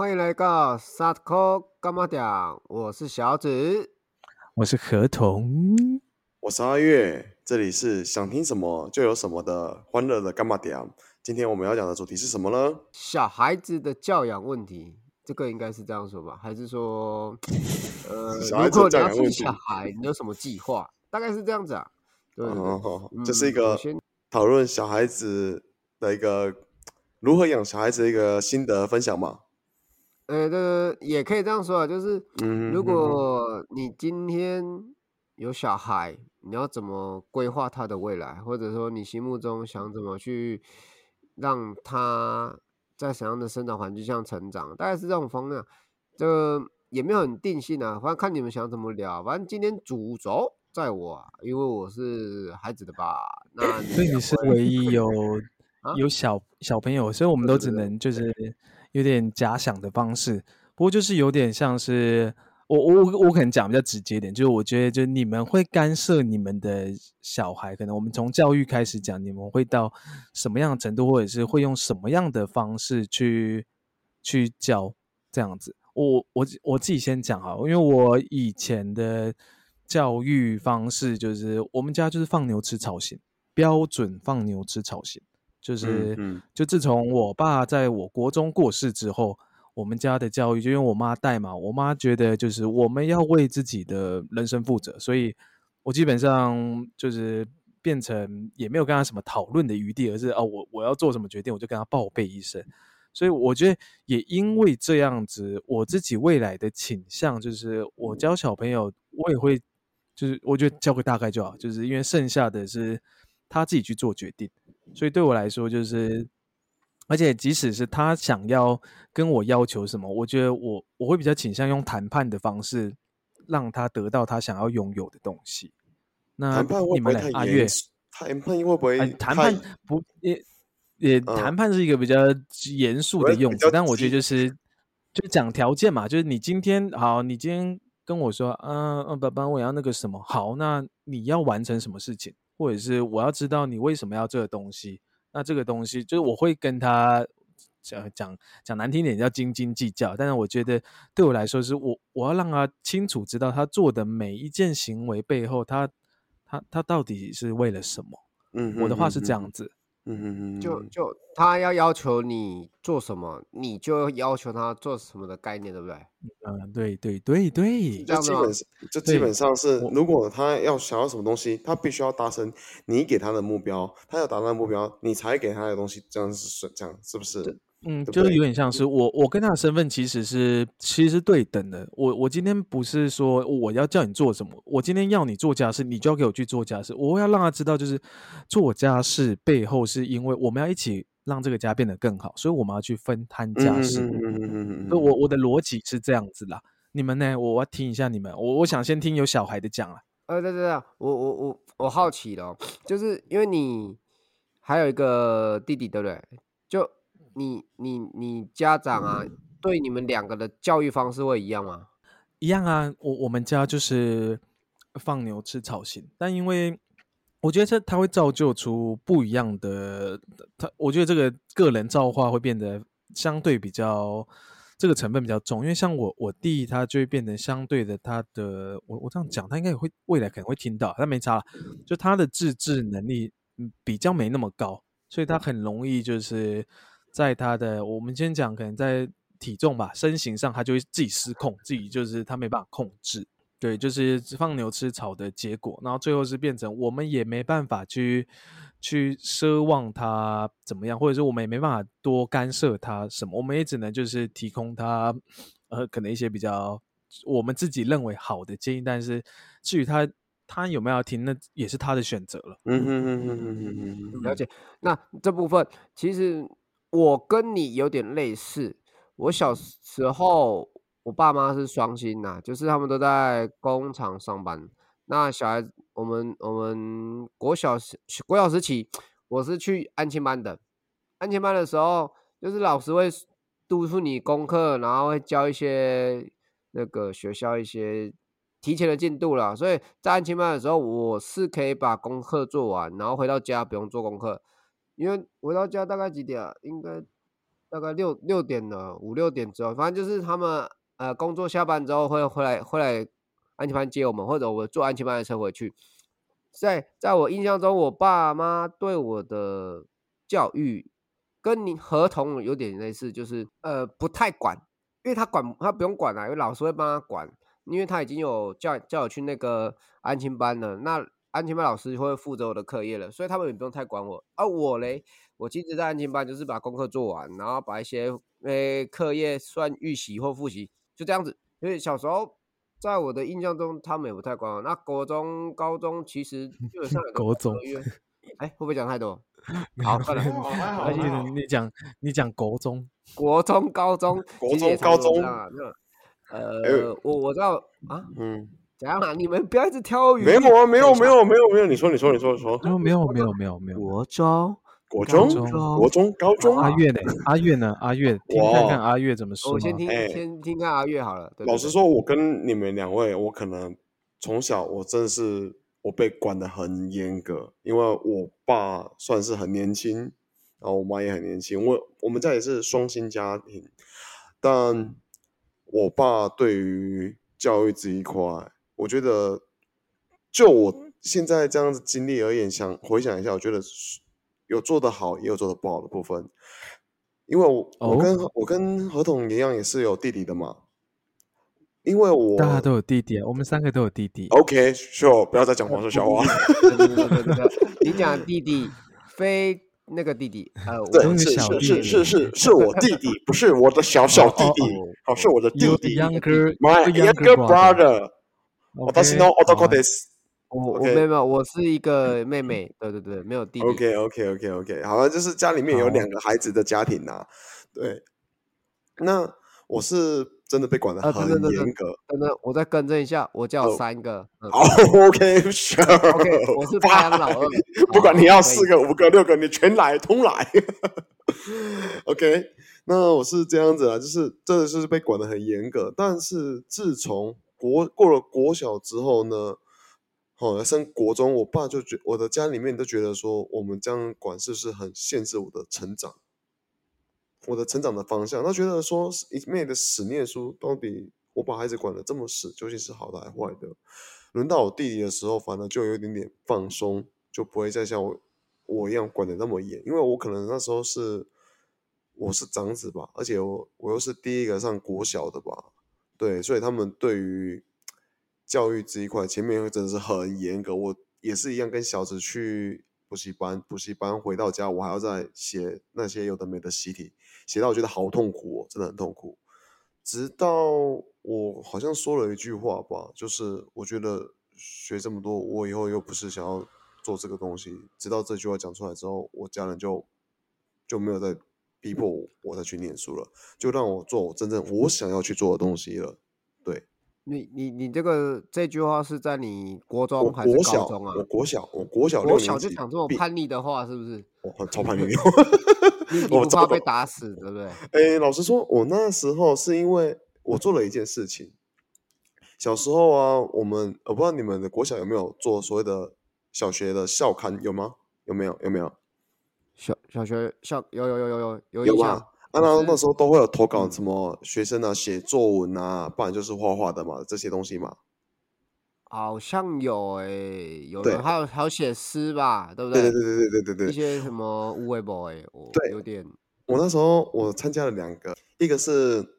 欢迎来到萨科干嘛讲？我是小紫，我是合同，我是阿月，这里是想听什么就有什么的欢乐的干嘛点。今天我们要讲的主题是什么呢？小孩子的教养问题，这个应该是这样说吧？还是说，呃，如果你要生小孩，你有什么计划？大概是这样子啊。对，这是一个讨论小孩子的一个如何养小孩子的一个心得分享嘛。呃，这也可以这样说啊，就是，如果你今天有小孩，你要怎么规划他的未来，或者说你心目中想怎么去让他在怎样的生长环境下成长，大概是这种方向。这个也没有很定性啊，反正看你们想怎么聊。反正今天主轴在我，因为我是孩子的爸，那所以你是唯一有 有小小朋友，所以我们都只能就是。有点假想的方式，不过就是有点像是我我我可能讲比较直接点，就是我觉得就你们会干涉你们的小孩，可能我们从教育开始讲，你们会到什么样的程度，或者是会用什么样的方式去去教这样子。我我我自己先讲哈，因为我以前的教育方式就是我们家就是放牛吃草型，标准放牛吃草型。就是，就自从我爸在我国中过世之后，我们家的教育就因为我妈带嘛，我妈觉得就是我们要为自己的人生负责，所以我基本上就是变成也没有跟他什么讨论的余地，而是哦，我我要做什么决定，我就跟他报备一声。所以我觉得也因为这样子，我自己未来的倾向就是我教小朋友，我也会就是我觉得教个大概就好，就是因为剩下的是他自己去做决定。所以对我来说，就是，而且即使是他想要跟我要求什么，我觉得我我会比较倾向用谈判的方式，让他得到他想要拥有的东西。那你们俩阿月，谈判会不会？谈判不也也谈判是一个比较严肃的用词，但我觉得就是就讲条件嘛，就是你今天好，你今天跟我说，嗯嗯，爸爸，我要那个什么，好，那你要完成什么事情？或者是我要知道你为什么要这个东西，那这个东西就是我会跟他讲讲讲难听点叫斤斤计较，但是我觉得对我来说是我我要让他清楚知道他做的每一件行为背后，他他他到底是为了什么。嗯，我的话是这样子。嗯嗯嗯，就就他要要求你做什么，你就要求他做什么的概念，对不对？嗯，对对对对，就基本上就基本上是，如果他要想要什么东西，他必须要达成你给他的目标，他要达到目标，你才给他的东西，这样是这样是不是？嗯，就是有点像是我，我跟他的身份其实是其实是对等的。我我今天不是说我要叫你做什么，我今天要你做家事，你就要给我去做家事。我要让他知道，就是做家事背后是因为我们要一起让这个家变得更好，所以我们要去分摊家事。嗯嗯嗯嗯我我的逻辑是这样子啦。你们呢？我要听一下你们。我我想先听有小孩的讲了。呃，对对对，我我我我好奇了，就是因为你还有一个弟弟，对不对？你你你家长啊，对你们两个的教育方式会一样吗？一样啊，我我们家就是放牛吃草型，但因为我觉得这它会造就出不一样的，他我觉得这个个人造化会变得相对比较这个成分比较重，因为像我我弟他就会变得相对的他的我我这样讲他应该也会未来可能会听到，但没差了，就他的自制能力比较没那么高，所以他很容易就是。在他的，我们先讲，可能在体重吧、身形上，他就会自己失控，自己就是他没办法控制，对，就是放牛吃草的结果，然后最后是变成我们也没办法去去奢望他怎么样，或者说我们也没办法多干涉他什么，我们也只能就是提供他呃可能一些比较我们自己认为好的建议，但是至于他他有没有听，那也是他的选择了。嗯嗯嗯嗯嗯嗯，了解。那这部分其实。我跟你有点类似，我小时候我爸妈是双薪呐，就是他们都在工厂上班。那小孩子，我们我们国小时国小时起，我是去安亲班的。安亲班的时候，就是老师会督促你功课，然后会教一些那个学校一些提前的进度了。所以在安亲班的时候，我是可以把功课做完，然后回到家不用做功课。因为回到家大概几点啊？应该大概六六点了，五六点之后，反正就是他们呃工作下班之后会回来回来安亲班接我们，或者我坐安亲班的车回去。在在我印象中，我爸妈对我的教育跟你合同有点类似，就是呃不太管，因为他管他不用管啊，因为老师会帮他管，因为他已经有叫叫我去那个安亲班了，那安亲班老师会负责我的课业了，所以他们也不用太管我。而我嘞，我其实在安亲班就是把功课做完，然后把一些诶课业算预习或复习，就这样子。因为小时候。在我的印象中，他们也不太管我。那国中、高中其实 基本上国中，哎，会不会讲太多？好，算了，而且你讲你讲国中、国中、高中、国中、高中啊，那呃，我我知道啊，嗯，怎样啊？你们不要一直挑鱼。没有啊，没有，没有，没有，没有。你说，你说，你说，你说。没有，没有，没有，没有。国中。国中、国中、高中，阿月呢？阿月呢？阿月，听看看阿月怎么说。我先听，先听看阿月好了。老实说，我跟你们两位，我可能从小我真的是我被管的很严格，因为我爸算是很年轻，然后我妈也很年轻。我我们家也是双薪家庭，但我爸对于教育这一块，我觉得就我现在这样子经历而言，想回想一下，我觉得。有做得好，也有做得不好的部分，因为我我跟我跟何同一样，也是有弟弟的嘛。因为我大家都有弟弟，我们三个都有弟弟。OK，sure，不要再讲黄色笑话。你讲弟弟，非那个弟弟，呃，对，是是是是是是我弟弟，不是我的小小弟弟，好，是我的弟弟，my younger brother。我当时 no other this。我我没有，我是一个妹妹，对对对，没有弟弟。OK OK OK OK，好像就是家里面有两个孩子的家庭呐。对，那我是真的被管的很严格。等等，我再更正一下，我叫三个。好，OK，Sure，OK，我是排行老二。不管你要四个、五个、六个，你全来，通来。OK，那我是这样子啊，就是真的是被管的很严格。但是自从国过了国小之后呢？哦，升国中，我爸就觉我的家里面都觉得说，我们这样管是不是很限制我的成长，我的成长的方向？他觉得说，一面的死念书，到底我把孩子管的这么死，究竟是好的还是坏的？轮到我弟弟的时候，反而就有一点点放松，就不会再像我我一样管的那么严，因为我可能那时候是我是长子吧，而且我我又是第一个上国小的吧，对，所以他们对于。教育这一块，前面真的是很严格。我也是一样，跟小子去补习班，补习班回到家，我还要再写那些有的没的习题，写到我觉得好痛苦哦，真的很痛苦。直到我好像说了一句话吧，就是我觉得学这么多，我以后又不是想要做这个东西。直到这句话讲出来之后，我家人就就没有再逼迫我，我再去念书了，就让我做我真正我想要去做的东西了。对。你你你这个这句话是在你国中还是高中啊？我国小，我国小，国小就讲这种叛逆的话，是不是？我超叛逆，你不怕被打死，对不对？哎，老实说，我那时候是因为我做了一件事情。小时候啊，我们我不知道你们的国小有没有做所谓的小学的校刊，有吗？有没有？有没有？小小学校有有有有有有印象。啊，那那时候都会有投稿，什么学生啊写作文啊，不然就是画画的嘛，这些东西嘛。好像有诶，有人还有还有写诗吧，对不对？对对对对对对对。一些什么无为 boy，我有点。我那时候我参加了两个，一个是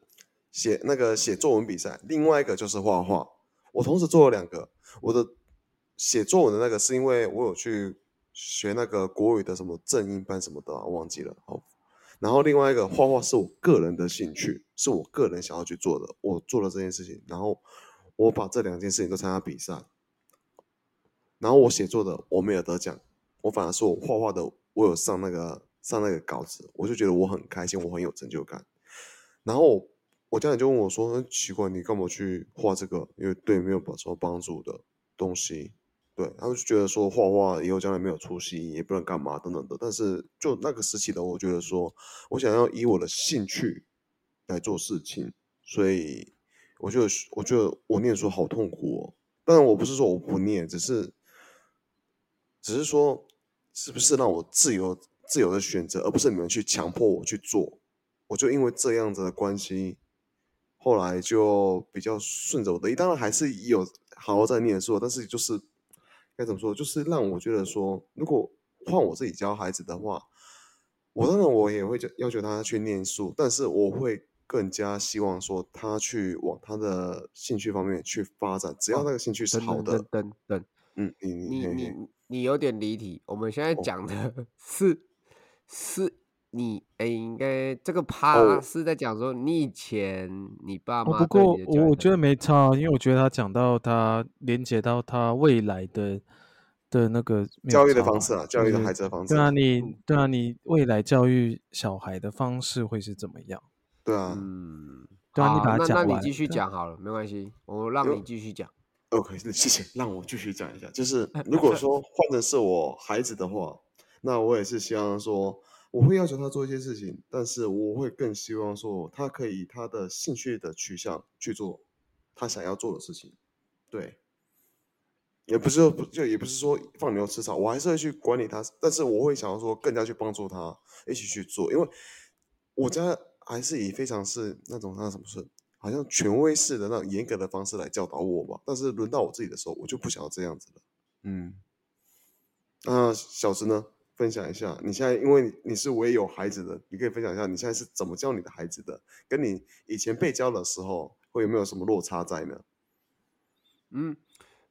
写那个写作文比赛，另外一个就是画画。我同时做了两个。我的写作文的那个是因为我有去学那个国语的什么正音班什么的，我忘记了。好。然后另外一个画画是我个人的兴趣，是我个人想要去做的。我做了这件事情，然后我把这两件事情都参加比赛。然后我写作的我没有得奖，我反而是我画画的我有上那个上那个稿子，我就觉得我很开心，我很有成就感。然后我家人就问我说：“奇怪，你干嘛去画这个？因为对没有什么帮助的东西。”对，他们就觉得说画画以后将来没有出息，也不能干嘛等等的。但是就那个时期的，我觉得说我想要以我的兴趣来做事情，所以我就我觉得我念书好痛苦哦。当然我不是说我不念，只是只是说是不是让我自由自由的选择，而不是你们去强迫我去做。我就因为这样子的关系，后来就比较顺着我的意，当然还是有好好在念书，但是就是该怎么说，就是让我觉得说，如果换我自己教孩子的话，我当然我也会要求他去念书，但是我会更加希望说他去往他的兴趣方面去发展，只要那个兴趣是好的。等等等，嗯，你你你你有点离题，我们现在讲的是 是。你哎，应该这个趴是在讲说你以前你爸妈。不过我我觉得没差，因为我觉得他讲到他连接到他未来的的那个教育的方式啊，教育的孩子的方式。对啊，你对啊，你未来教育小孩的方式会是怎么样？对啊，嗯，对啊，你把它讲完，那你继续讲好了，没关系，我让你继续讲。OK，谢谢，让我继续讲一下。就是如果说换的是我孩子的话，那我也是希望说。我会要求他做一些事情，但是我会更希望说，他可以以他的兴趣的取向去做他想要做的事情。对，也不是说不就也不是说放牛吃草，我还是会去管理他，但是我会想要说更加去帮助他一起去做，因为我家还是以非常是那种那什么是好像权威式的那种严格的方式来教导我吧。但是轮到我自己的时候，我就不想要这样子了。嗯，那小石呢？分享一下，你现在因为你是唯有孩子的，你可以分享一下你现在是怎么教你的孩子的，跟你以前被教的时候会有没有什么落差在呢？嗯，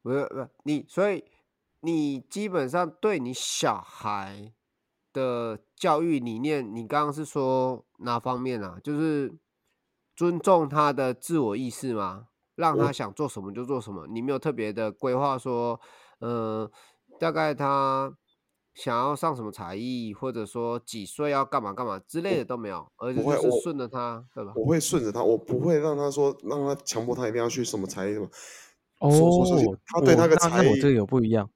不是不是你，所以你基本上对你小孩的教育理念，你刚刚是说哪方面啊？就是尊重他的自我意识吗？让他想做什么就做什么？你没有特别的规划说，嗯，大概他。想要上什么才艺，或者说几岁要干嘛干嘛之类的都没有，而且是顺着他，对吧？我会顺着他，我不会让他说让他强迫他一定要去什么才艺什么。哦，他对那个才艺，我这个有不一样。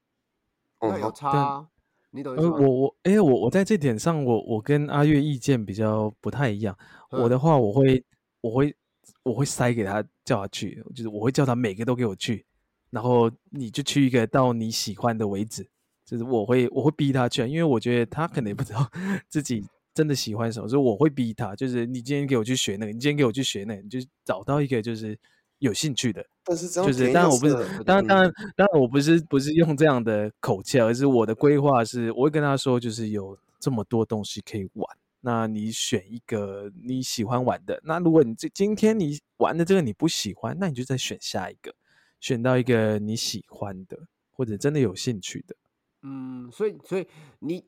哦，有差，你懂意思吗？我我哎，我我在这点上，我我跟阿月意见比较不太一样。我的话，我会我会我会塞给他叫他去，就是我会叫他每个都给我去，然后你就去一个到你喜欢的为止。就是我会我会逼他去，因为我觉得他可能也不知道 自己真的喜欢什么，所以我会逼他。就是你今天给我去学那个，你今天给我去学那个，你就找到一个就是有兴趣的。但是这样，就是当然我不是，当然当然当然我不是不是用这样的口气，而是我的规划是，我会跟他说，就是有这么多东西可以玩，那你选一个你喜欢玩的。那如果你这今天你玩的这个你不喜欢，那你就再选下一个，选到一个你喜欢的或者真的有兴趣的。嗯，所以所以你，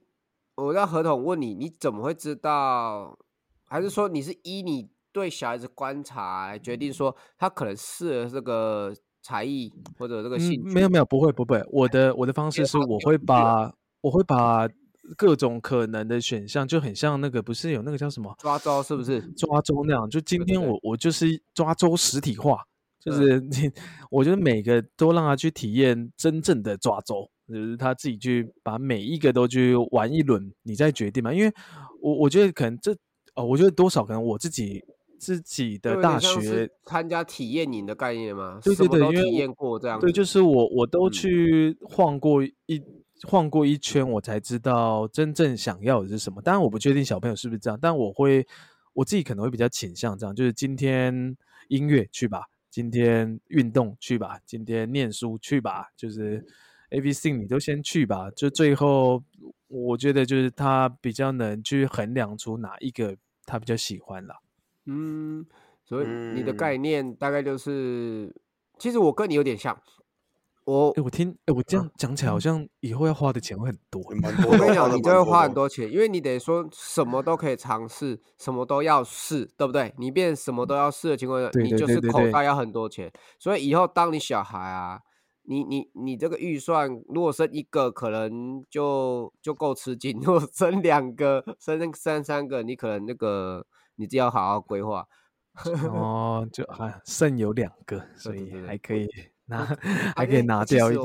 我在合同问你，你怎么会知道？还是说你是依你对小孩子观察来决定说他可能适合这个才艺或者这个兴趣？没有没有，不会不会，我的我的方式是我会把我会把各种可能的选项就很像那个不是有那个叫什么抓周是不是抓周那样？就今天我我就是抓周实体化，就是你 我觉得每个都让他去体验真正的抓周。就是他自己去把每一个都去玩一轮，你再决定嘛。因为我我觉得可能这哦，我觉得多少可能我自己自己的大学参加体验营的概念嘛。对对对，因为体验过这样。对，就是我我都去晃过一晃过一圈，我才知道真正想要的是什么。当然我不确定小朋友是不是这样，但我会我自己可能会比较倾向这样，就是今天音乐去吧，今天运动去吧，今天念书去吧，就是。A、B、C，你都先去吧。就最后，我觉得就是他比较能去衡量出哪一个他比较喜欢了。嗯，所以你的概念大概就是，其实我跟你有点像。我哎，我听哎，我这样讲起来好像以后要花的钱会很多。我跟你讲，你就会花很多钱，因为你得说什么都可以尝试，什么都要试，对不对？你变什么都要试的情况下，你就是口袋要很多钱。所以以后当你小孩啊。你你你这个预算，如果生一个可能就就够吃惊，如果生两个、生生三个，你可能那个你就要好好规划。哦，就还剩有两个，所以还 可以拿，还可以拿掉一个。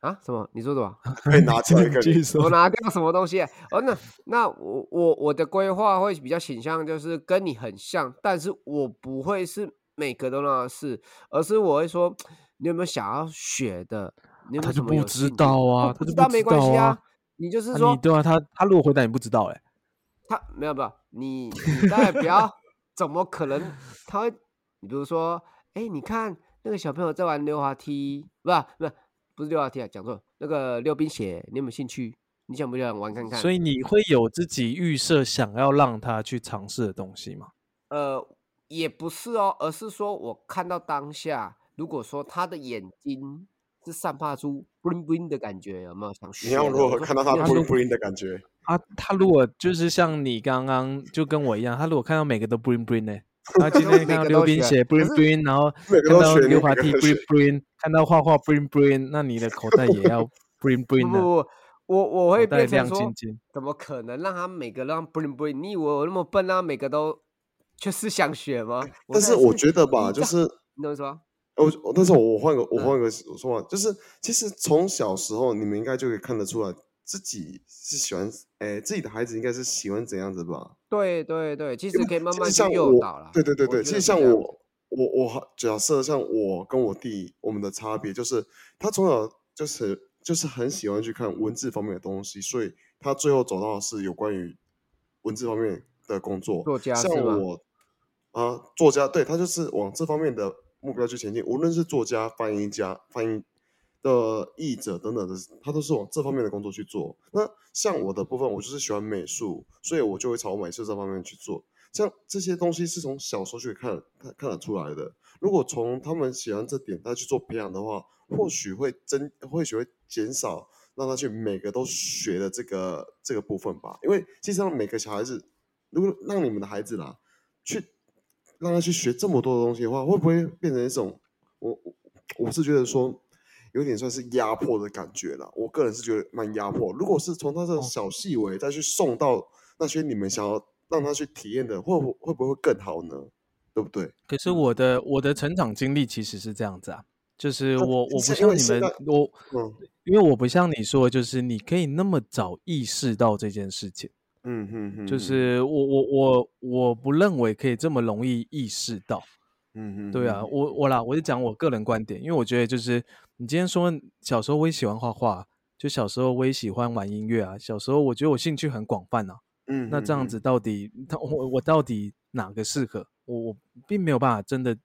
啊？什么？你说什么？可以拿掉一个？我拿掉什么东西？哦，那那我我我的规划会比较倾向就是跟你很像，但是我不会是每个都那试，而是我会说。你有没有想要学的？他就不知道啊，不知道没关系啊。你就是说，你对啊，他他如果回答你不知道，哎，他没有没有，你你当然不要怎么可能他会？你比如说，哎，你看那个小朋友在玩溜滑梯，不是不是不是溜滑梯啊，讲错，那个溜冰鞋，你有没有兴趣？你想不想玩看看？所以你会有自己预设想要让他去尝试的东西吗？呃，也不是哦，而是说我看到当下，如果说他的眼睛是散发出 bling bling 的感觉，有没有想学？你要如果看到他 bling bling 的感觉？啊，他如果就是像你刚刚就跟我一样，他如果看到每个都 bling bling 呢？他今天看到溜冰鞋 bling bling，然后看到溜滑梯 bling bling，看到画画 bling bling，那你的口袋也要 bling bling 不。我我会变成说，怎么可能让他每个让 bling bling？你以为我那么笨啊？每个都就是想学吗？但是我觉得吧，就是你怎么说？我但是我换个我换个说法，就是其实从小时候你们应该就可以看得出来，自己是喜欢哎，自己的孩子应该是喜欢怎样子吧？对对对，其实可以慢慢去诱导了。对对对对，其实像我我我假设像我跟我弟我们的差别就是，他从小就是。就是很喜欢去看文字方面的东西，所以他最后走到的是有关于文字方面的工作。作家像我啊，作家，对他就是往这方面的目标去前进。无论是作家、翻译家、翻译的译者等等的，他都是往这方面的工作去做。那像我的部分，我就是喜欢美术，所以我就会朝美术这方面去做。像这些东西是从小时候就看看看得出来的。如果从他们喜欢这点，他去做培养的话。或许会增，或许会减少，让他去每个都学的这个这个部分吧。因为其实让每个小孩子，如果让你们的孩子啦，去让他去学这么多的东西的话，会不会变成一种，我我是觉得说，有点算是压迫的感觉了。我个人是觉得蛮压迫。如果是从他这种小细微再去送到那些你们想要让他去体验的，会会不会更好呢？对不对？可是我的我的成长经历其实是这样子啊。就是我，我不像你们，我嗯，因为我不像你说，就是你可以那么早意识到这件事情，嗯嗯嗯，就是我我我我不认为可以这么容易意识到，嗯嗯，对啊，我我啦，我就讲我个人观点，因为我觉得就是你今天说小时候我也喜欢画画，就小时候我也喜欢玩音乐啊，小时候我觉得我兴趣很广泛啊，嗯，那这样子到底他我我到底哪个适合我，我并没有办法真的。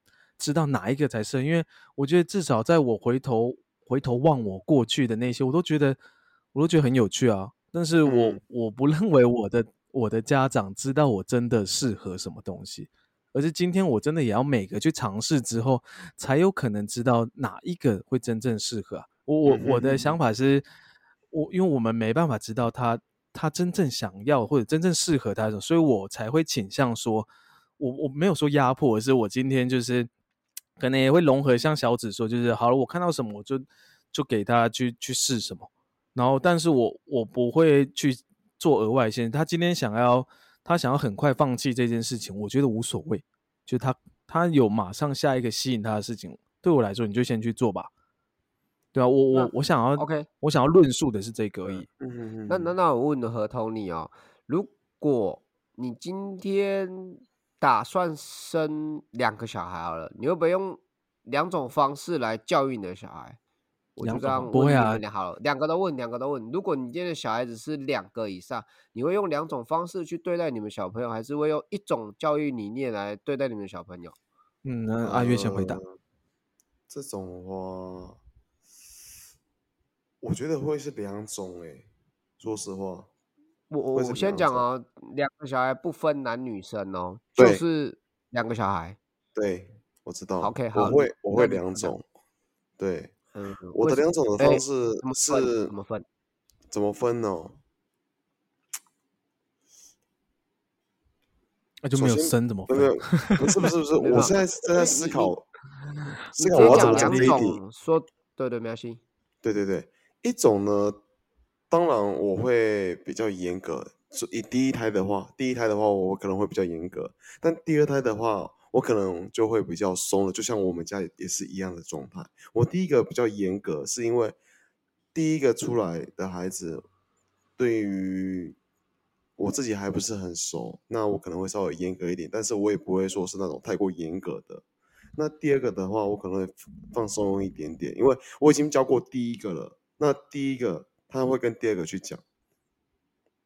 知道哪一个才是？因为我觉得至少在我回头回头望我过去的那些，我都觉得我都觉得很有趣啊。但是我我不认为我的我的家长知道我真的适合什么东西，而是今天我真的也要每个去尝试之后，才有可能知道哪一个会真正适合。我我我的想法是，我因为我们没办法知道他他真正想要或者真正适合他的，所以我才会倾向说，我我没有说压迫，而是我今天就是。可能也会融合，像小紫说，就是好了，我看到什么我就就给他去去试什么，然后但是我我不会去做额外线。他今天想要他想要很快放弃这件事情，我觉得无所谓。就他他有马上下一个吸引他的事情，对我来说你就先去做吧。对啊，我我我想要 OK，我想要论述的是这个而已。嗯嗯嗯。那那那我问合同你哦，如果你今天。打算生两个小孩好了，你会不会用两种方式来教育你的小孩？我就这样问你们好了，两个都问，两个都问。如果你今天的小孩子是两个以上，你会用两种方式去对待你们小朋友，还是会用一种教育理念来对待你们小朋友？嗯，那阿月先回答。这种的话，我觉得会是两种诶，说实话。我我我先讲哦，两个小孩不分男女生哦，就是两个小孩。对，我知道。OK，好，我会我会两种。对，嗯，我的两种的方式是怎么分？怎么分呢？那就没有生怎么分？不是不是不是，我现在正在思考，思考我要怎么讲这一点。说对对，没关系。对对对，一种呢。当然，我会比较严格。以第一胎的话，第一胎的话，我可能会比较严格；但第二胎的话，我可能就会比较松了。就像我们家也是一样的状态。我第一个比较严格，是因为第一个出来的孩子，对于我自己还不是很熟，那我可能会稍微严格一点，但是我也不会说是那种太过严格的。那第二个的话，我可能会放松一点点，因为我已经教过第一个了。那第一个。他会跟第二个去讲，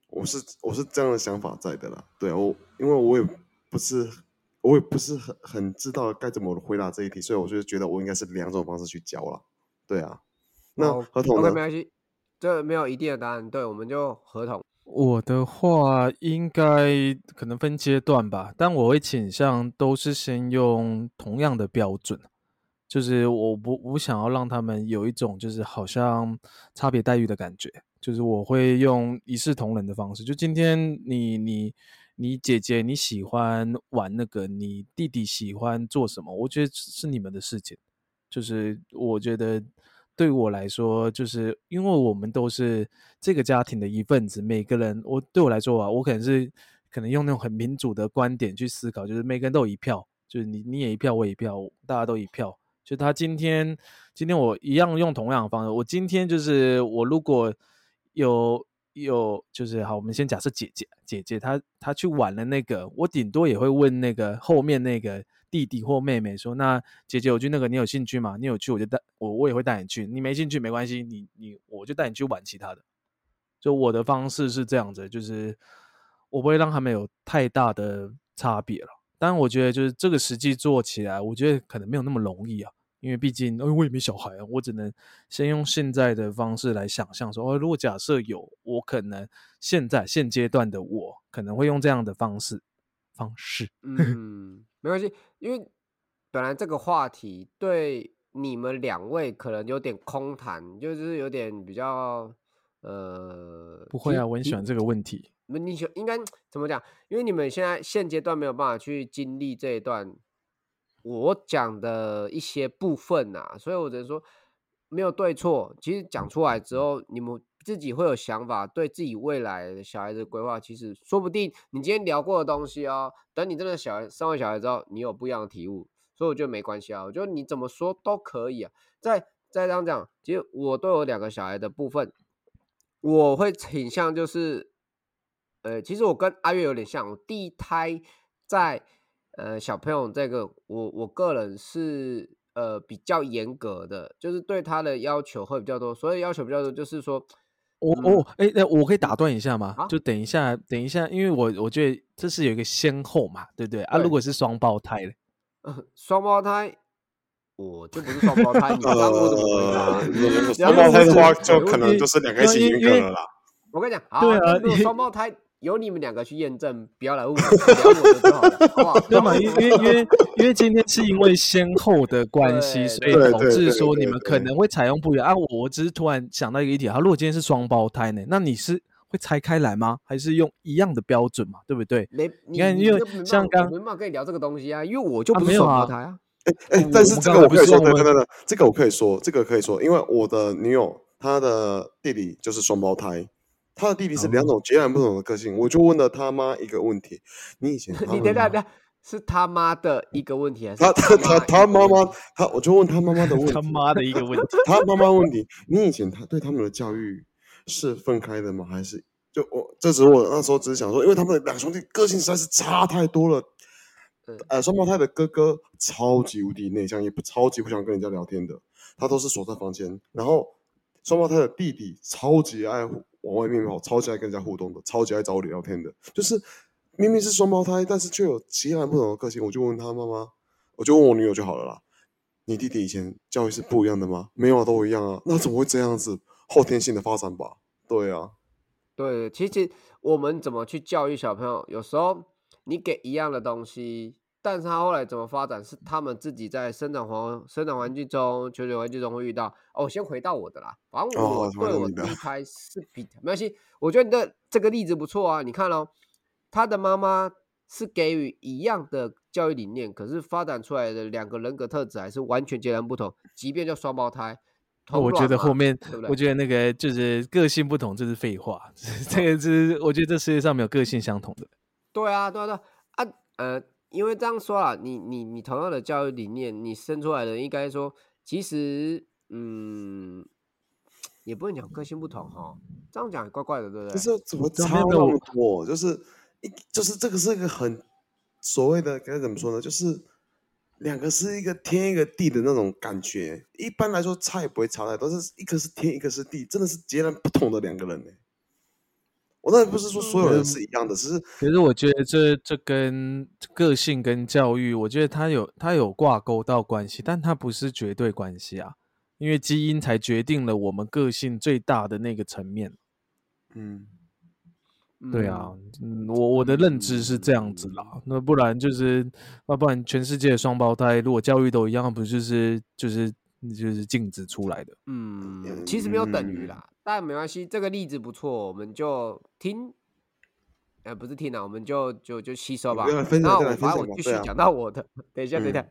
我是我是这样的想法在的啦，对我因为我也不是我也不是很很知道该怎么回答这一题，所以我就觉得我应该是两种方式去教了。对啊，那合同呢？没关系，这没有一定的答案。对，我们就合同。我的话应该可能分阶段吧，但我会倾向都是先用同样的标准，就是我不我想要让他们有一种就是好像差别待遇的感觉，就是我会用一视同仁的方式。就今天你你你姐姐你喜欢玩那个，你弟弟喜欢做什么，我觉得是你们的事情，就是我觉得。对我来说，就是因为我们都是这个家庭的一份子，每个人，我对我来说啊，我可能是可能用那种很民主的观点去思考，就是每个人都有一票，就是你你也一票，我也一票，大家都一票。就他今天，今天我一样用同样的方式，我今天就是我如果有有就是好，我们先假设姐姐姐姐她她去玩了那个，我顶多也会问那个后面那个。弟弟或妹妹说：“那姐姐，我去那个，你有兴趣吗？你有去，我就带我，我也会带你去。你没兴趣没关系，你你我就带你去玩其他的。就我的方式是这样子，就是我不会让他们有太大的差别了。但我觉得，就是这个实际做起来，我觉得可能没有那么容易啊。因为毕竟，哎，我也没小孩啊，我只能先用现在的方式来想象说，哦，如果假设有，我可能现在现阶段的我可能会用这样的方式方式。嗯。”没关系，因为本来这个话题对你们两位可能有点空谈，就是有点比较呃，不会啊，我很喜欢这个问题。那你喜应该怎么讲？因为你们现在现阶段没有办法去经历这一段我讲的一些部分呐，所以我只能说没有对错。其实讲出来之后，你们。自己会有想法，对自己未来小孩子规划，其实说不定你今天聊过的东西哦，等你真的小孩生完小孩之后，你有不一样的体悟，所以我觉得没关系啊，我觉得你怎么说都可以啊。再再这样讲，其实我对我两个小孩的部分，我会倾向就是，呃，其实我跟阿月有点像，我第一胎在呃小朋友这个，我我个人是呃比较严格的，就是对他的要求会比较多，所以要求比较多，就是说。我哦，哎，那我可以打断一下吗？就等一下，等一下，因为我我觉得这是有一个先后嘛，对不对？啊，如果是双胞胎嘞，双胞胎，我就不是双胞胎，你刚刚我怎么回答？双胞胎的话，就可能就是两个一起一个了啦。我跟你讲，对啊，双胞胎。由你们两个去验证，不要来问我，聊我就好了，好不好？对嘛？因为因为因为今天是因为先后的关系，所以导致说你们可能会采用不一样啊。我我只是突然想到一个议题，啊，如果今天是双胞胎呢，那你是会拆开来吗？还是用一样的标准嘛？对不对？没，你看，因为像刚没办法跟你聊这个东西啊，因为我就不是双胞胎啊。哎哎，但是这个我可以说，等等等，这个我可以说，这个可以说，因为我的女友她的弟弟就是双胞胎。他的弟弟是两种截然不同的个性，我就问了他妈一个问题：你以前 你等等等，是他妈的一个问题还是他他他他妈妈？他我就问他妈妈的问 题，他妈的一个问题，他妈妈问题：你以前他对他们的教育是分开的吗？还是就我这时候我那时候只是想说，因为他们两兄弟个性实在是差太多了。呃，双胞胎的哥哥超级无敌内向，也不超级不想跟人家聊天的，他都是锁在房间。然后双胞胎的弟弟超级爱。往外面跑，超级爱跟人家互动的，超级爱找我聊天的，就是明明是双胞胎，但是却有截然不同的个性。我就问他妈妈，我就问我女友就好了啦。你弟弟以前教育是不一样的吗？没有啊，都一样啊。那怎么会这样子？后天性的发展吧。对啊，对，其实我们怎么去教育小朋友，有时候你给一样的东西。但是他后来怎么发展，是他们自己在生长环生长环境中、求学环境中会遇到。哦，先回到我的啦，反正我对我第一胎是比没关系。我觉得你的这个例子不错啊，你看哦，他的妈妈是给予一样的教育理念，可是发展出来的两个人格特质还是完全截然不同。即便叫双胞胎，我觉得后面，我觉得那个就是个性不同，这是废话。这个是我觉得这世界上没有个性相同的。对啊，对啊，对啊，呃。因为这样说啊，你你你同样的教育理念，你生出来的应该说，其实嗯，也不能讲个性不同哈，这样讲怪怪的，对不对？就是怎么差那么多？就是一就是这个是一个很所谓的该怎么说呢？就是两个是一个天一个地的那种感觉。一般来说差也不会差太多，但是一个是天，一个是地，真的是截然不同的两个人呢。我那不是说所有人是一样的，只是可是我觉得这这跟个性跟教育，我觉得它有它有挂钩到关系，但它不是绝对关系啊，因为基因才决定了我们个性最大的那个层面。嗯，对啊，嗯，我我的认知是这样子啦，那不然就是，要不然全世界的双胞胎如果教育都一样，不就是就是就是镜子出来的？嗯，其实没有等于啦，但没关系，这个例子不错，我们就听，呃，不是听啊，我们就就就吸收吧那我来分反正我继续讲到我的，等一下，等一下，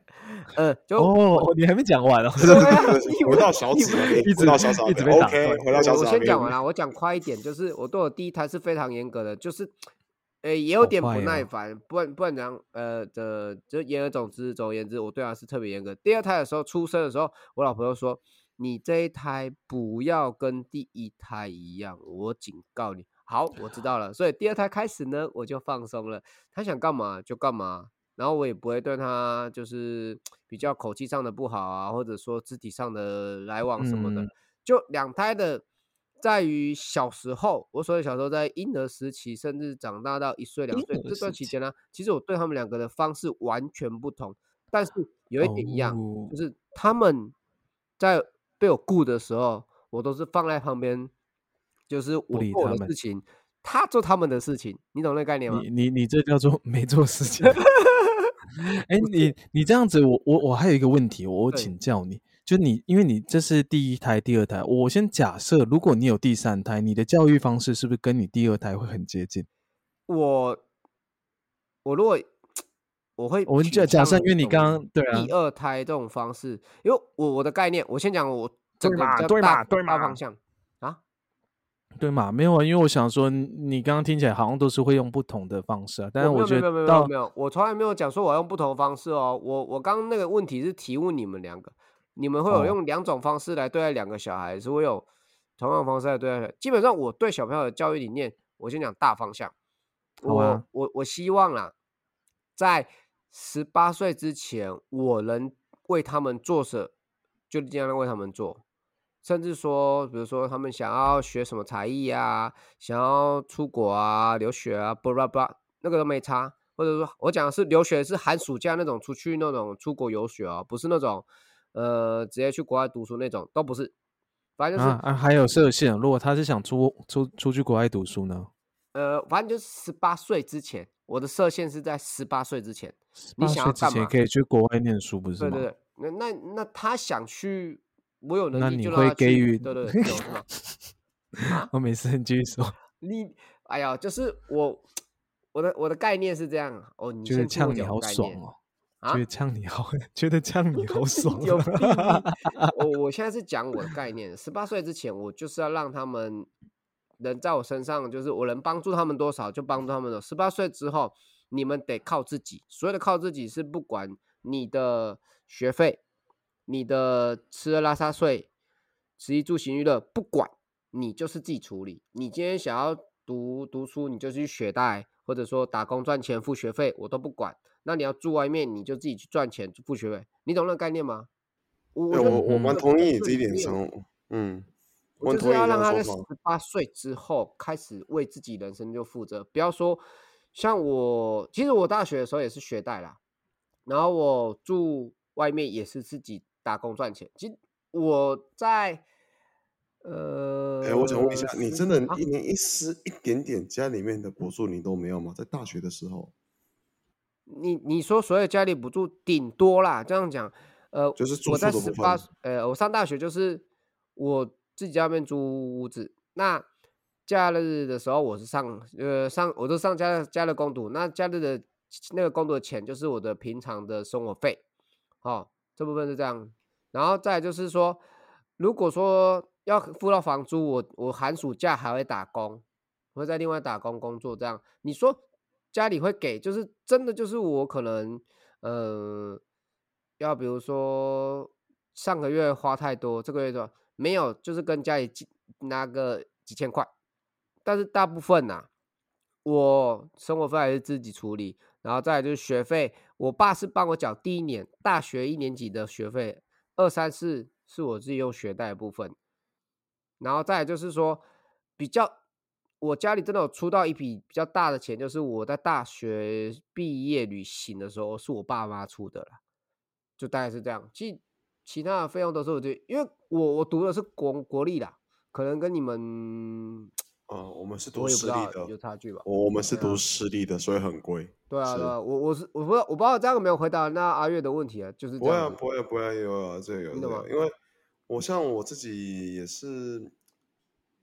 呃，就哦，你还没讲完哦。回到小指那边，一直到小指一直被打回到小指我。先讲完了，我讲快一点，就是我对我第一胎是非常严格的，就是，呃，也有好点不耐烦，不然不然讲，呃的，就言而总之，总而言之，我对他是特别严格。第二胎的时候，出生的时候，我老婆就说，你这一胎不要跟第一胎一样，我警告你。好，我知道了。所以第二胎开始呢，我就放松了，他想干嘛就干嘛，然后我也不会对他就是 比较口气上的不好啊，或者说肢体上的来往什么的。嗯就两胎的，在于小时候，我所谓小时候在婴儿时期，甚至长大到一岁两岁这段期期间呢，其实我对他们两个的方式完全不同，但是有一点一样，哦就是他们在被我雇的时候，我都是放在旁边，就是我理做事情，他做他们的事情，你懂那概念吗？你你你这叫做 没做事情。哎，你你这样子，我我我还有一个问题，我对请教你，就你因为你这是第一胎、第二胎，我先假设，如果你有第三胎，你的教育方式是不是跟你第二胎会很接近？我我如果我会我们就假假设，因为你刚刚对啊第，二胎这种方式，因为我我的概念，我先讲我整对个大嘛对嘛大方向啊，对嘛？没有啊，因为我想说，你刚刚听起来好像都是会用不同的方式啊，但是我觉没有没有没有没有，我从来没有讲说我要用不同的方式哦。我我刚刚那个问题是提问你们两个，你们会有哦用两种方式来对待两个小孩，是会有同样的方式来对待。基本上我对小朋友的教育理念，我先讲大方向。我、我我希望啦，在十八岁之前，我能为他们做什，就尽量为他们做。甚至说，比如说他们想要学什么才艺啊，想要出国啊、留学啊，不拉不拉，那个都没差。或者说我讲的是留学，是寒暑假那种出去那种出国游学啊，不是那种呃直接去国外读书那种，都不是。反正就是、啊啊还有设限，如果他是想出出出去国外读书呢？呃，反正就是十八岁之前，我的设限是在十八岁之前。你八想要干嘛岁之前可以去国外念书，不是吗？对对对，那那那他想去，我有能力就让他去会给予对对 对，我没事，你继续说。你哎呀，就是我我的我的概念是这样哦，你觉得呛你好爽哦，啊觉得呛你好，觉得呛你好爽我我现在是讲我的概念，十八岁之前，我就是要让他们能在我身上，就是我能帮助他们多少就帮助他们了。十八岁之后，你们得靠自己。所谓的靠自己，是不管你的学费、你的吃喝拉撒睡、食衣住行娱乐，不管你就是自己处理。你今天想要读读书，你就去学贷，或者说打工赚钱付学费，我都不管。那你要住外面，你就自己去赚钱付学费，你懂那个概念吗？我我我蛮同意你这一点上，嗯，我我就是要让他在十。八岁之后开始为自己人生就负责，不要说像我，其实我大学的时候也是学贷啦，然后我住外面也是自己打工赚钱。其实我在呃，哎，我想问一下，你真的啊一年一丝一点点家里面的补助你都没有吗？在大学的时候，你你说所有家里补助，顶多啦，这样讲，呃，就是我在十八分，呃，我上大学就是我自己家那边租屋子，那假日的时候我是上呃上我都上家家的公读，那假日的那个公读的钱就是我的平常的生活费，哦，这部分是这样，然后再就是说，如果说要付到房租，我我寒暑假还会打工，会在另外打工工作，这样。你说家里会给，就是真的就是我可能呃要比如说上个月花太多，这个月的没有，就是跟家里拿个几千块，但是大部分呐、我生活费还是自己处理，然后再来就是学费，我爸是帮我缴第一年大学一年级的学费，二三四是我自己用学贷部分，然后再就是说比较我家里真的有出到一笔比较大的钱，就是我在大学毕业旅行的时候，是我爸妈出的了，就大概是这样。其实其他的费用都是我这，因为我我读的是国国立啦，可能跟你们啊，我们是读私立的，有差距吧。我我们是读私立的，所以很贵。对啊，是对啊，我我是我不知道我不知道这样有没有回答那阿月的问题啊，就是不会。不会啊，不会啊，有啊，这个有真的吗这个，因为我像我自己也是，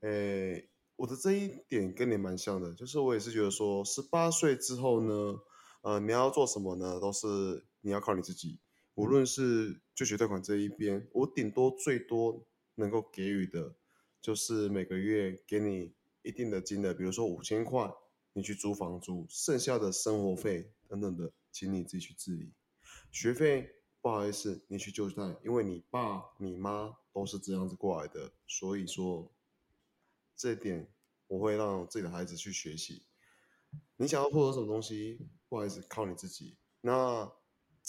诶，我的这一点跟你蛮像的，就是我也是觉得说，十八岁之后呢，呃，你要做什么呢，都是你要靠你自己。无论是就学贷款这一边，我顶多最多能够给予的，就是每个月给你一定的金额，比如说五千块，你去租房租，剩下的生活费等等的，请你自己去自理。学费不好意思，你去就贷，因为你爸你妈都是这样子过来的，所以说这点我会让自己的孩子去学习。你想要获得什么东西，不好意思，靠你自己。那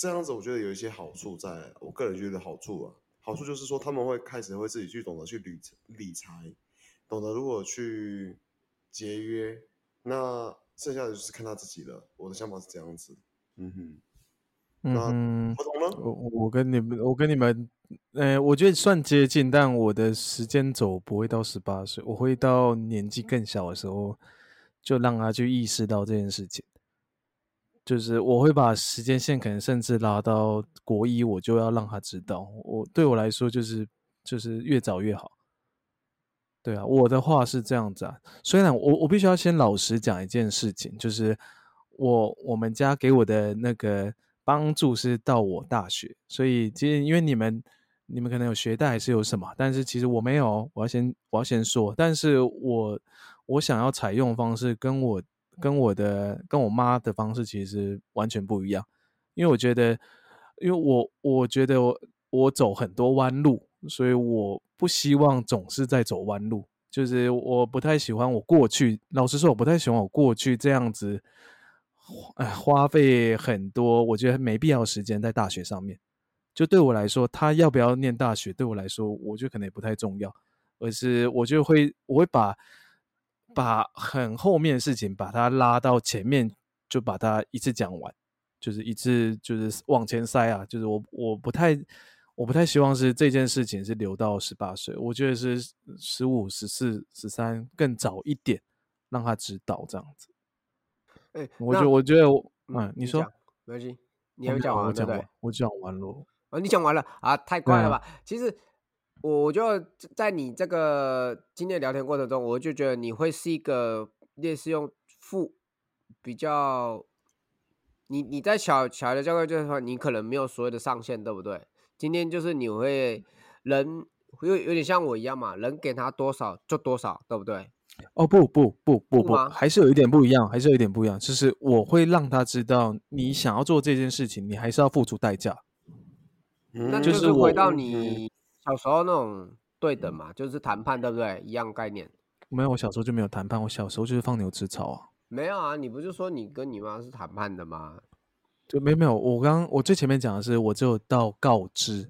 这样子，我觉得有一些好处在，我个人觉得好处啊，好处就是说他们会开始会自己去懂得去理理财，懂得如果去节约，那剩下的就是看他自己了。我的想法是这样子，嗯哼。嗯那？我我跟你们，我跟你们，呃，我觉得算接近，但我的时间轴不会到十八岁，我会到年纪更小的时候，就让他去意识到这件事情。就是我会把时间线可能甚至拉到国一，我就要让他知道。我对我来说就是就是越早越好。对啊，我的话是这样子啊。虽然我我必须要先老实讲一件事情，就是我我们家给我的那个帮助是到我大学，所以其实因为你们你们可能有学贷还是有什么，但是其实我没有，我要先我要先说，但是我我想要采用方式跟我跟我的跟我妈的方式其实完全不一样，因为我觉得，因为我我觉得我我走很多弯路，所以我不希望总是在走弯路。就是我不太喜欢我过去，老实说，我不太喜欢我过去这样子，哎，花费很多，我觉得没必要时间在大学上面。就对我来说，他要不要念大学，对我来说，我觉得可能也不太重要，而是我就会我会把把很后面的事情把它拉到前面，就把它一次讲完，就是一次就是往前塞啊，就是我我不太我不太希望是这件事情是留到十八岁，我觉得是十五、十四、十三更早一点让他知道这样子。哎，我觉我觉得我嗯嗯，你说讲没关系，你我还没讲完，对不对我讲完？，我讲完了。啊，你讲完了啊，太快了吧？其实我我就在你这个今天的聊天过程中，我就觉得你会是一个类似用负比较，你你在小小孩的教育就是说，你可能没有所谓的上限，对不对？今天就是你会人有有点像我一样嘛，人给他多少就多少，对不对？哦不不不不不，还是有一点不一样，还是有一点不一样。就是我会让他知道，你想要做这件事情，你还是要付出代价。嗯那就就是回到嗯你小时候那种对等嘛，就是谈判，对不对？一样概念。没有，我小时候就没有谈判，我小时候就是放牛吃草啊。没有啊，你不就说你跟你妈是谈判的吗？就没有没有，我刚我最前面讲的是，我只有到告知，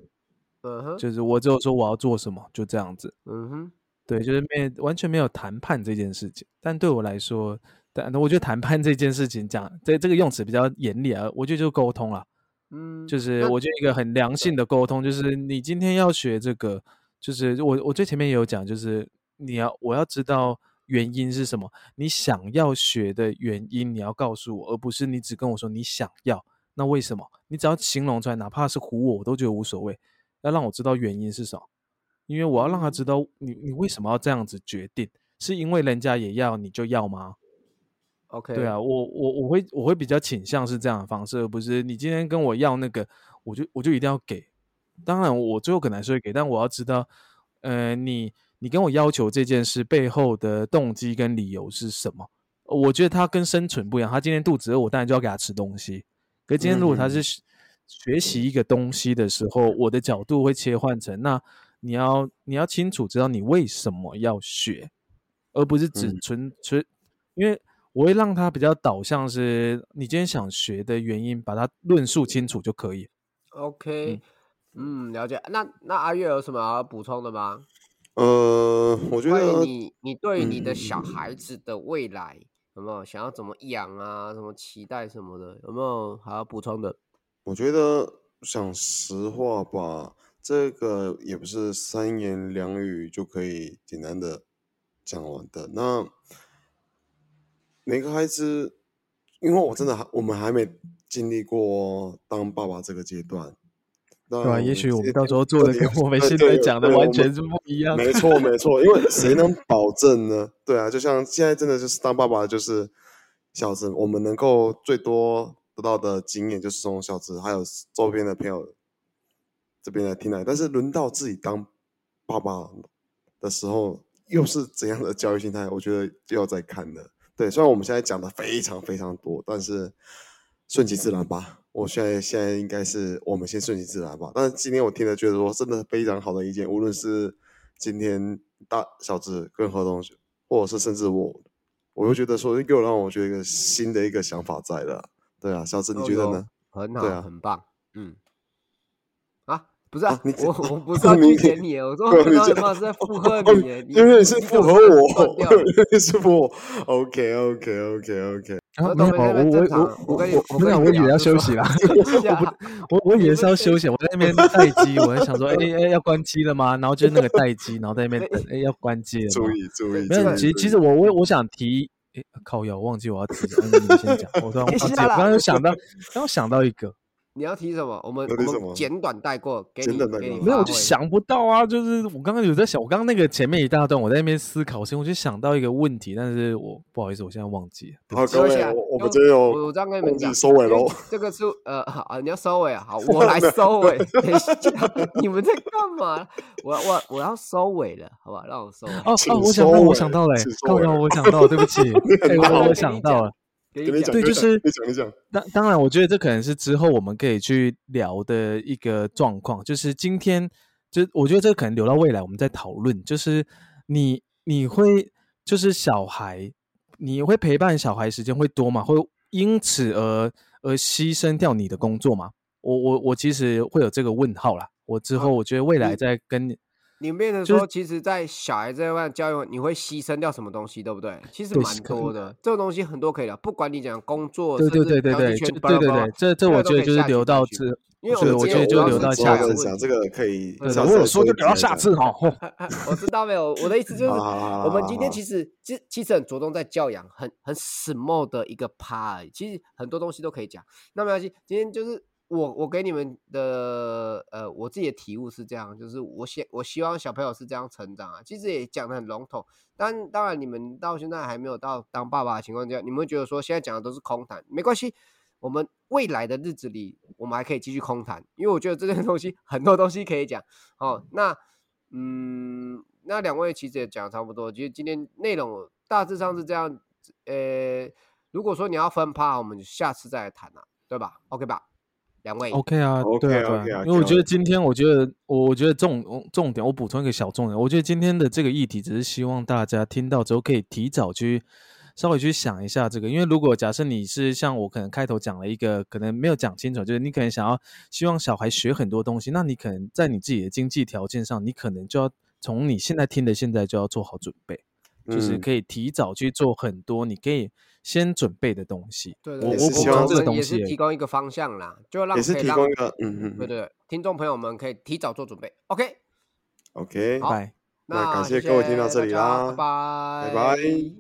嗯哼，就是我只有说我要做什么，就这样子。嗯哼，对，就是没完全没有谈判这件事情。但对我来说，但我觉得谈判这件事情讲这这个用词比较严厉啊，我觉得就是沟通啦。嗯，就是我觉得一个很良性的沟通，就是你今天要学这个，就是我我最前面也有讲，就是你要我要知道原因是什么，你想要学的原因你要告诉我，而不是你只跟我说你想要，那为什么？你只要形容出来，哪怕是唬我，我都觉得无所谓，要让我知道原因是什么，因为我要让他知道你你为什么要这样子决定，是因为人家也要你就要吗？OK，对啊，我我我会我会比较倾向是这样的方式，而不是你今天跟我要那个，我就我就一定要给。当然，我最后可能还是会给，但我要知道，呃，你你跟我要求这件事背后的动机跟理由是什么？我觉得他跟生存不一样，他今天肚子饿，我当然就要给他吃东西。可是今天如果他是学学习一个东西的时候，我的角度会切换成，那你要你要清楚知道你为什么要学，而不是只嗯纯纯，因为我会让他比较导向是你今天想学的原因，把它论述清楚就可以。OK，嗯，了解。那那阿月有什么要补充的吗？呃，我觉得你你对你的小嗯孩子的未来有没有想要怎么养啊？什么期待什么的？有没有还要补充的？我觉得讲实话吧，这个也不是三言两语就可以简单的讲完的。那每个孩子，因为我真的还我们还没经历过当爸爸这个阶段，那对吧？也许我们这到时候做的跟我们对现在讲的完全是不一样。没错，没错，因为 谁能保证呢？对啊，就像现在真的就是当爸爸，就是小子，我们能够最多得到的经验就是从小子还有周边的朋友这边来听来，但是轮到自己当爸爸的时候，又是怎样的教育心态？我觉得就要再看的。对，虽然我们现在讲的非常非常多，但是顺其自然吧。我现在现在应该是我们先顺其自然吧。但是今天我听了，觉得说真的非常好的意见，无论是今天大小智跟何同学，或者是甚至我，我又觉得说又让我觉得一个新的一个想法在了。对啊，小智你觉得呢？很好，对啊很棒。嗯，啊，不是啊，啊你我我不 是要你拒绝你，我说 我刚这刚是在附和哦你因为你是 附和我，你是符合我。OK OK OK OK，然后我我我我我跟你我没有，我跟你我以为要休息啦。等一下我我以为是要休息，我在那边待机，我在想说，哎哎，要关机了吗？然后就是那个待机，然后在那边等，哎，要关机了吗。注意注意，没有，其实其实我我我想提，诶，靠腰，我忘记我要提你先讲，我突然忘记了，等一下啦我刚刚有想到，刚刚想到一个，你要提什么？我们我们简短带过，给你给你没有，我就想不到啊，就是我刚刚有在想，我刚刚那个前面一大段，我在那边思考，所以我就想到一个问题，但是我不好意思，我现在忘记了。好，起各位我我们就这有我我这样跟你们讲，收尾喽。这个是呃，好，你要收尾啊，好，我来 收尾。等一下，你们在干嘛？我我我要收尾了，好吧，让我收尾。哦哦，我想到，我想到了欸请，收靠腰，尾我想到，对不起，我我想到了。跟你讲，给你讲，对就是你讲一讲，当当然，我觉得这可能是之后我们可以去聊的一个状况，就是今天，就我觉得这可能留到未来我们再讨论。就是你你会就是小孩，你会陪伴小孩时间会多吗？会因此而而牺牲掉你的工作吗？我我我其实会有这个问号啦。我之后我觉得未来你再跟你你变成就是说，其实，在小孩这块教育，你会牺牲掉什么东西，对不对？其实蛮多的，这个东西很多可以聊，不管你讲工作，对对对对对，对对对，这这这个我觉得就是留到再去之，因为我觉得就留到下次讲，这个可以我有说就留到下次哈。我知道没有，我的意思 就是，我们今天其实其实其实很着重在教养，很很 small 的一个 part，其实很多东西都可以讲。那没关系，今天就是我我给你们的呃我自己的体悟是这样，就是我希我希望小朋友是这样成长啊。其实也讲的很笼统，但当然你们到现在还没有到当爸爸的情况下，你们觉得说现在讲的都是空谈，没关系。我们未来的日子里，我们还可以继续空谈，因为我觉得这件东西 很多东西可以讲。哦，那嗯，那两位其实也讲得差不多，其实今天内容大致上是这样。呃，如果说你要分趴，我们下次再来谈啊，对吧？OK 吧？两位。OK 啊 OK 对啊，啊啊，因为我觉得今天，我觉得我我觉得重重点，我补充一个小重点，我觉得今天的这个议题，只是希望大家听到之后可以提早去稍微去想一下这个，因为如果假设你是像我可能开头讲了一个，可能没有讲清楚，就是你可能想要希望小孩学很多东西，那你可能在你自己的经济条件上，你可能就要从你现在听的现在就要做好准备，就是嗯。可以提早去做很多你可以先准备的东西。对我对对，也是希望我补充这个东西也是提供一个方向啦，就让也是提供一个嗯嗯嗯对对对，听众朋友们可以提早做准备。OK，，OK，好拜。那感谢各位听到这里啦拜拜，拜拜